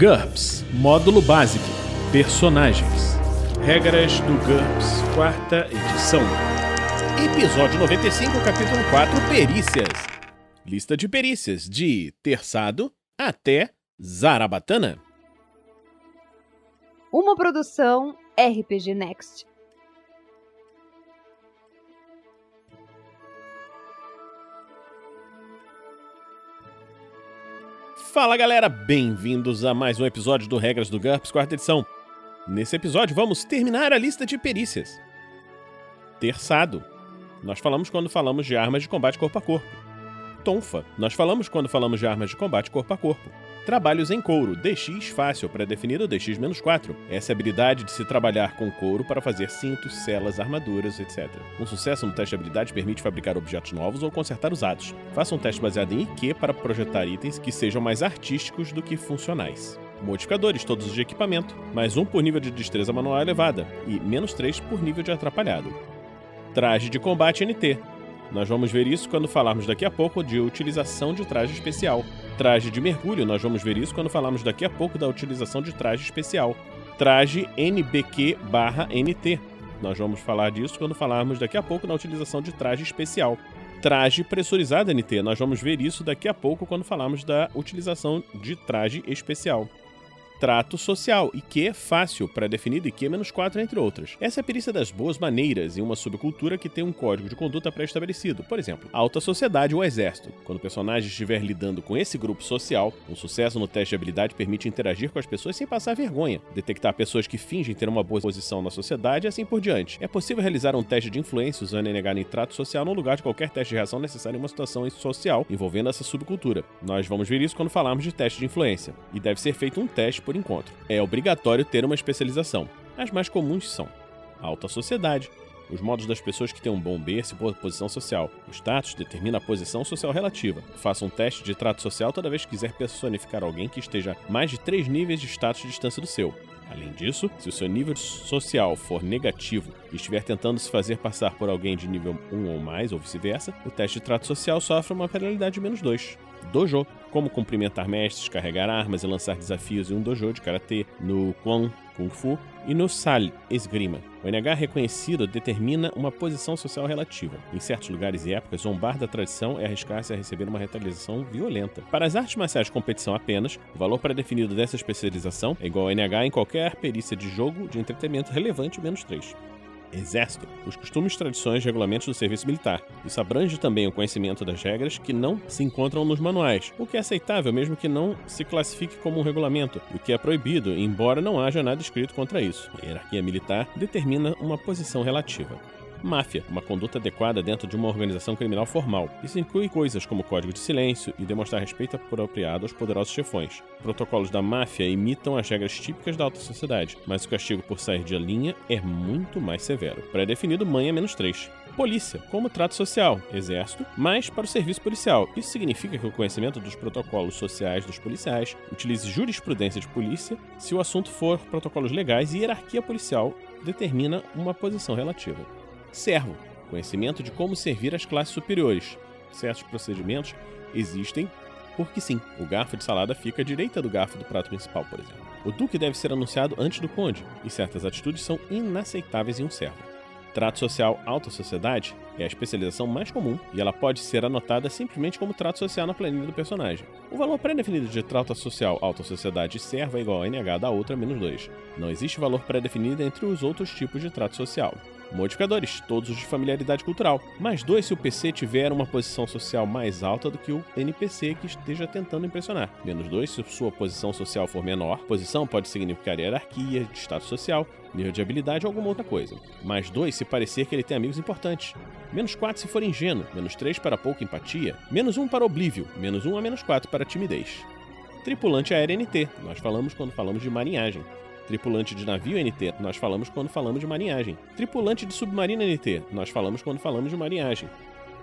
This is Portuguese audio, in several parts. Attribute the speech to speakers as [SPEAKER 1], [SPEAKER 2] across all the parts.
[SPEAKER 1] GURPS Módulo Básico Personagens Regras do GURPS, quarta edição. Episódio 95, capítulo 4 Perícias. Lista de perícias de Terçado até Zarabatana.
[SPEAKER 2] Uma produção RPG Next.
[SPEAKER 1] Fala galera, bem-vindos a mais um episódio do Regras do GURPS, quarta edição. Nesse episódio vamos terminar a lista de perícias. Terçado. Nós falamos quando falamos de armas de combate corpo a corpo. Tonfa. Nós falamos quando falamos de armas de combate corpo a corpo. Trabalhos em couro, DX fácil, pré-definido DX-4. Essa é a habilidade de se trabalhar com couro para fazer cintos, celas, armaduras, etc. Um sucesso no teste de habilidade permite fabricar objetos novos ou consertar usados. Faça um teste baseado em IQ para projetar itens que sejam mais artísticos do que funcionais. Modificadores, todos os de equipamento, mais um por nível de destreza manual elevada e menos 3 por nível de atrapalhado. Traje de combate NT. Nós vamos ver isso quando falarmos daqui a pouco de utilização de traje especial. Traje de mergulho, nós vamos ver isso quando falarmos daqui a pouco da utilização de traje especial. Traje NBQ/NT. Nós vamos falar disso quando falarmos daqui a pouco da utilização de traje especial. Traje pressurizado NT, nós vamos ver isso daqui a pouco quando falarmos da utilização de traje especial trato social, e que é fácil, pré-definido e que é menos 4, entre outras. Essa é a perícia das boas maneiras em uma subcultura que tem um código de conduta pré-estabelecido. Por exemplo, a alta sociedade ou exército. Quando o personagem estiver lidando com esse grupo social, um sucesso no teste de habilidade permite interagir com as pessoas sem passar vergonha, detectar pessoas que fingem ter uma boa posição na sociedade e assim por diante. É possível realizar um teste de influência usando NH trato social no lugar de qualquer teste de reação necessário em uma situação social envolvendo essa subcultura. Nós vamos ver isso quando falarmos de teste de influência, e deve ser feito um teste por encontro. É obrigatório ter uma especialização. As mais comuns são alta sociedade, os modos das pessoas que têm um bom berço e posição social. O status determina a posição social relativa. Faça um teste de trato social toda vez que quiser personificar alguém que esteja mais de três níveis de status de distância do seu. Além disso, se o seu nível social for negativo e estiver tentando se fazer passar por alguém de nível 1 ou mais, ou vice-versa, o teste de trato social sofre uma penalidade de menos 2. Dojo, como cumprimentar mestres, carregar armas e lançar desafios em um dojo de karatê, no Kwon Kung Fu e no Sal Esgrima. O NH reconhecido determina uma posição social relativa. Em certos lugares e épocas, zombar da tradição é arriscar-se a receber uma retaliação violenta. Para as artes marciais de competição apenas, o valor pré-definido dessa especialização é igual ao NH em qualquer perícia de jogo de entretenimento relevante menos 3. Exército, os costumes, tradições e regulamentos do serviço militar. Isso abrange também o conhecimento das regras que não se encontram nos manuais, o que é aceitável mesmo que não se classifique como um regulamento, o que é proibido, embora não haja nada escrito contra isso. A hierarquia militar determina uma posição relativa. Máfia, uma conduta adequada dentro de uma organização criminal formal. Isso inclui coisas como código de silêncio e demonstrar respeito apropriado aos poderosos chefões. Protocolos da máfia imitam as regras típicas da alta sociedade, mas o castigo por sair de linha é muito mais severo. Pré-definido manha menos 3 polícia, como trato social, exército, mas para o serviço policial. Isso significa que o conhecimento dos protocolos sociais dos policiais utilize jurisprudência de polícia se o assunto for protocolos legais e hierarquia policial determina uma posição relativa. Servo, conhecimento de como servir as classes superiores. Certos procedimentos existem porque sim, o garfo de salada fica à direita do garfo do prato principal, por exemplo. O duque deve ser anunciado antes do conde, e certas atitudes são inaceitáveis em um servo. Trato social alta sociedade é a especialização mais comum e ela pode ser anotada simplesmente como trato social na planilha do personagem. O valor pré-definido de trato social alta sociedade servo é igual a NH da outra menos 2. Não existe valor pré-definido entre os outros tipos de trato social. Modificadores, todos os de familiaridade cultural. Mais dois se o PC tiver uma posição social mais alta do que o NPC que esteja tentando impressionar. Menos dois se sua posição social for menor. Posição pode significar hierarquia, status social, nível de habilidade ou alguma outra coisa. Mais dois se parecer que ele tem amigos importantes. Menos 4 se for ingênuo. Menos 3 para pouca empatia. Menos 1 para oblívio. Menos 1 a menos 4 para timidez. Tripulante aéreo NT. Nós falamos quando falamos de marinhagem. Tripulante de navio NT, nós falamos quando falamos de marinhagem. Tripulante de submarino NT, nós falamos quando falamos de marinhagem.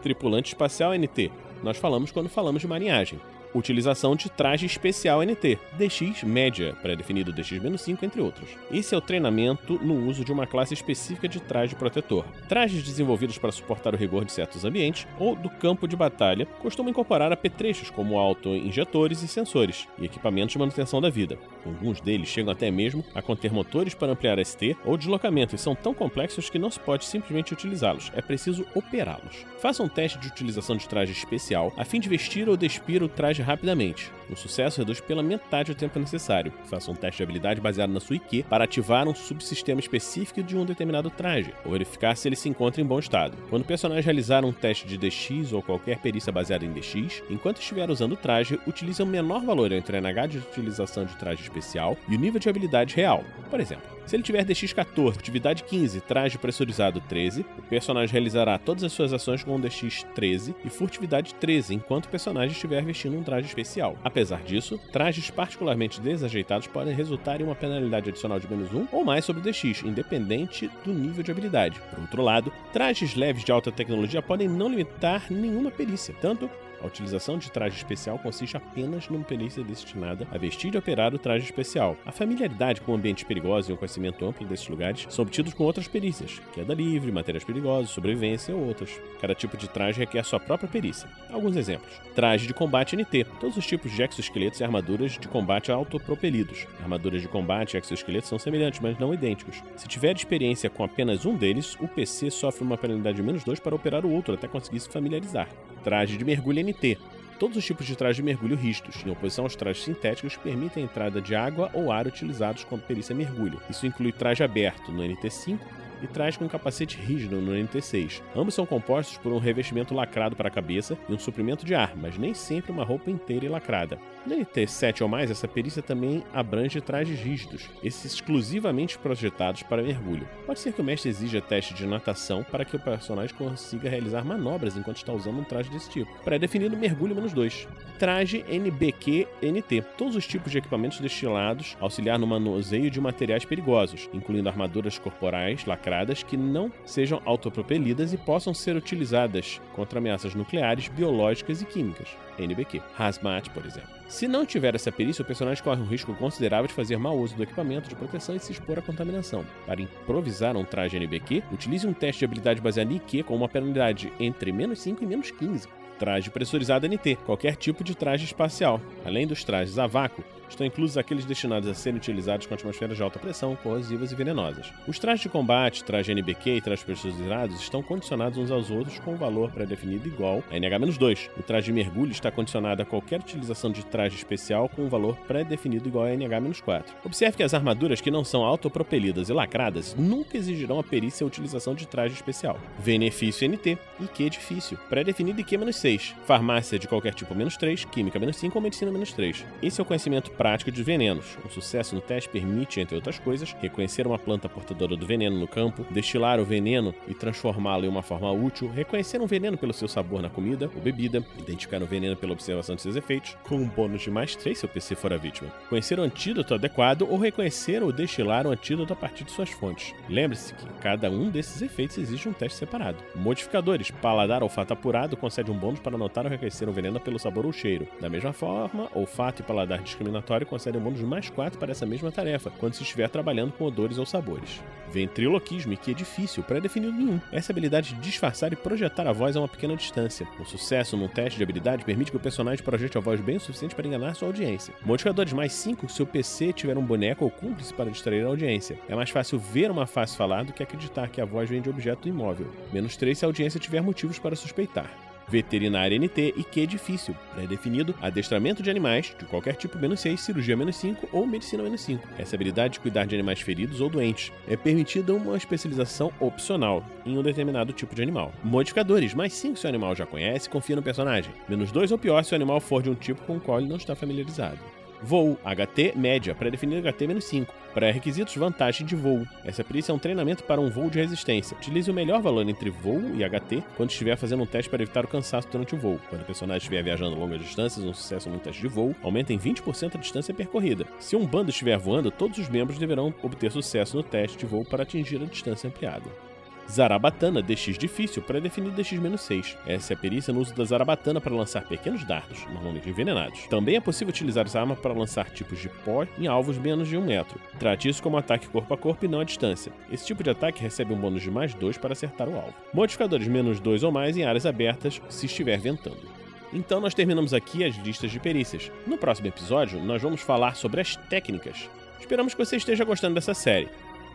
[SPEAKER 1] Tripulante espacial NT, nós falamos quando falamos de marinhagem. Utilização de traje especial NT, DX média, pré-definido DX-5, entre outros. Esse é o treinamento no uso de uma classe específica de traje protetor. Trajes desenvolvidos para suportar o rigor de certos ambientes ou do campo de batalha costumam incorporar apetrechos como auto-injetores e sensores, e equipamentos de manutenção da vida. Alguns deles chegam até mesmo a conter motores para ampliar ST ou deslocamento e são tão complexos que não se pode simplesmente utilizá-los, é preciso operá-los. Faça um teste de utilização de traje especial a fim de vestir ou despir o traje rapidamente. O sucesso reduz pela metade o tempo necessário. Faça um teste de habilidade baseado na sua IQ para ativar um subsistema específico de um determinado traje, ou verificar se ele se encontra em bom estado. Quando o personagem realizar um teste de DX ou qualquer perícia baseada em DX, enquanto estiver usando o traje, utilize o menor valor entre a NH de utilização de traje especial e o nível de habilidade real. Por exemplo, se ele tiver DX14, atividade 15, traje pressurizado 13, o personagem realizará todas as suas ações com DX13 e furtividade 13, enquanto o personagem estiver vestindo um traje especial. Apesar disso, trajes particularmente desajeitados podem resultar em uma penalidade adicional de menos 1 ou mais sobre o DX, independente do nível de habilidade. Por outro lado, trajes leves de alta tecnologia podem não limitar nenhuma perícia, tanto a utilização de traje especial consiste apenas numa perícia destinada a vestir e operar o traje especial. A familiaridade com ambientes perigosos e o conhecimento amplo desses lugares são obtidos com outras perícias, queda livre, matérias perigosas, sobrevivência ou outras. Cada tipo de traje requer sua própria perícia. Alguns exemplos: traje de combate NT, todos os tipos de exoesqueletos e armaduras de combate autopropelidos. Armaduras de combate e exoesqueletos são semelhantes, mas não idênticos. Se tiver experiência com apenas um deles, o PC sofre uma penalidade de menos 2 para operar o outro até conseguir se familiarizar. Traje de mergulho NT. Todos os tipos de trajes de mergulho rígidos, em oposição aos trajes sintéticos, permitem a entrada de água ou ar utilizados quando perícia mergulho. Isso inclui traje aberto no NT5 e traje com capacete rígido no NT6. Ambos são compostos por um revestimento lacrado para a cabeça e um suprimento de ar, mas nem sempre uma roupa inteira e lacrada. No NT7 ou mais, essa perícia também abrange trajes rígidos, esses exclusivamente projetados para mergulho. Pode ser que o mestre exija teste de natação para que o personagem consiga realizar manobras enquanto está usando um traje desse tipo. Pré-definido mergulho menos 2. Traje NBQ NT. Todos os tipos de equipamentos destilados auxiliar no manuseio de materiais perigosos, incluindo armaduras corporais lacradas que não sejam autopropelidas e possam ser utilizadas contra ameaças nucleares, biológicas e químicas. NBQ. Hazmat, por exemplo. Se não tiver essa perícia, o personagem corre um risco considerável de fazer mau uso do equipamento de proteção e se expor à contaminação. Para improvisar um traje NBQ, utilize um teste de habilidade baseado em IQ com uma penalidade entre menos 5 e menos 15. Traje pressurizado NT, qualquer tipo de traje espacial. Além dos trajes a vácuo, estão inclusos aqueles destinados a serem utilizados com atmosferas de alta pressão, corrosivas e venenosas. Os trajes de combate, traje NBQ e trajes pressurizados estão condicionados uns aos outros com um valor pré-definido igual a NH-2. O traje de mergulho está condicionado a qualquer utilização de traje especial com um valor pré-definido igual a NH-4. Observe que as armaduras que não são autopropelidas e lacradas nunca exigirão a perícia utilização de traje especial. Benefício NT, IQ difícil, pré-definido IQ-6. Farmácia de qualquer tipo menos 3, química menos 5 ou medicina menos 3. Esse é o conhecimento prática de venenos. Um sucesso no teste permite, entre outras coisas, reconhecer uma planta portadora do veneno no campo, destilar o veneno e transformá-lo em uma forma útil, reconhecer um veneno pelo seu sabor na comida ou bebida, identificar o veneno pela observação de seus efeitos, com um bônus de mais 3 se o PC for a vítima, conhecer o antídoto adequado ou reconhecer ou destilar o antídoto a partir de suas fontes. Lembre-se que cada um desses efeitos exige um teste separado. Modificadores: paladar olfato apurado concede um bônus para notar ou reconhecer um veneno pelo sabor ou cheiro. Da mesma forma, olfato e paladar discriminatório concede um bônus de mais 4 para essa mesma tarefa, quando se estiver trabalhando com odores ou sabores. Ventriloquismo, que é difícil, pré-definido nenhum. Essa habilidade de disfarçar e projetar a voz a uma pequena distância. O sucesso num teste de habilidade permite que o personagem projete a voz bem o suficiente para enganar sua audiência. Modificadores mais 5 se o PC tiver um boneco ou cúmplice para distrair a audiência. É mais fácil ver uma face falar do que acreditar que a voz vem de objeto imóvel. Menos 3 se a audiência tiver motivos para suspeitar veterinária NT e Q difícil, pré-definido, adestramento de animais, de qualquer tipo menos 6, cirurgia menos 5 ou medicina menos 5. Essa habilidade de cuidar de animais feridos ou doentes é permitida uma especialização opcional em um determinado tipo de animal. Modificadores, mais 5 se o animal já conhece confia no personagem, menos 2 ou pior se o animal for de um tipo com o qual ele não está familiarizado. Voo, HT média, pré-definido HT-5. Pré-requisitos, vantagem de voo. Essa perícia é um treinamento para um voo de resistência. Utilize o melhor valor entre voo e HT quando estiver fazendo um teste para evitar o cansaço durante o voo. Quando o personagem estiver viajando longas distâncias, um sucesso no teste de voo aumenta em 20% a distância percorrida. Se um bando estiver voando, todos os membros deverão obter sucesso no teste de voo para atingir a distância ampliada. Zarabatana DX difícil para definir DX-6. Essa é a perícia no uso da Zarabatana para lançar pequenos dardos, normalmente envenenados. Também é possível utilizar essa arma para lançar tipos de pó em alvos menos de um metro. Trate isso como ataque corpo a corpo e não à distância. Esse tipo de ataque recebe um bônus de mais 2 para acertar o alvo. Modificadores menos 2 ou mais em áreas abertas se estiver ventando. Então nós terminamos aqui as listas de perícias. No próximo episódio, nós vamos falar sobre as técnicas. Esperamos que você esteja gostando dessa série.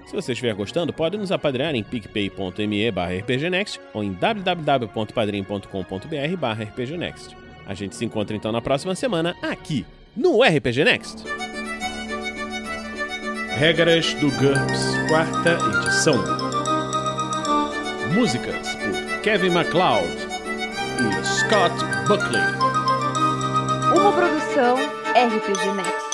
[SPEAKER 1] Se você estiver gostando, pode nos apadrear em picpay.me rpgnext ou em www.padrim.com.br rpgnext. A gente se encontra então na próxima semana aqui no RPG Next. Regras do GURPS, quarta edição. Músicas por Kevin MacLeod e Scott Buckley.
[SPEAKER 2] Uma produção RPG Next.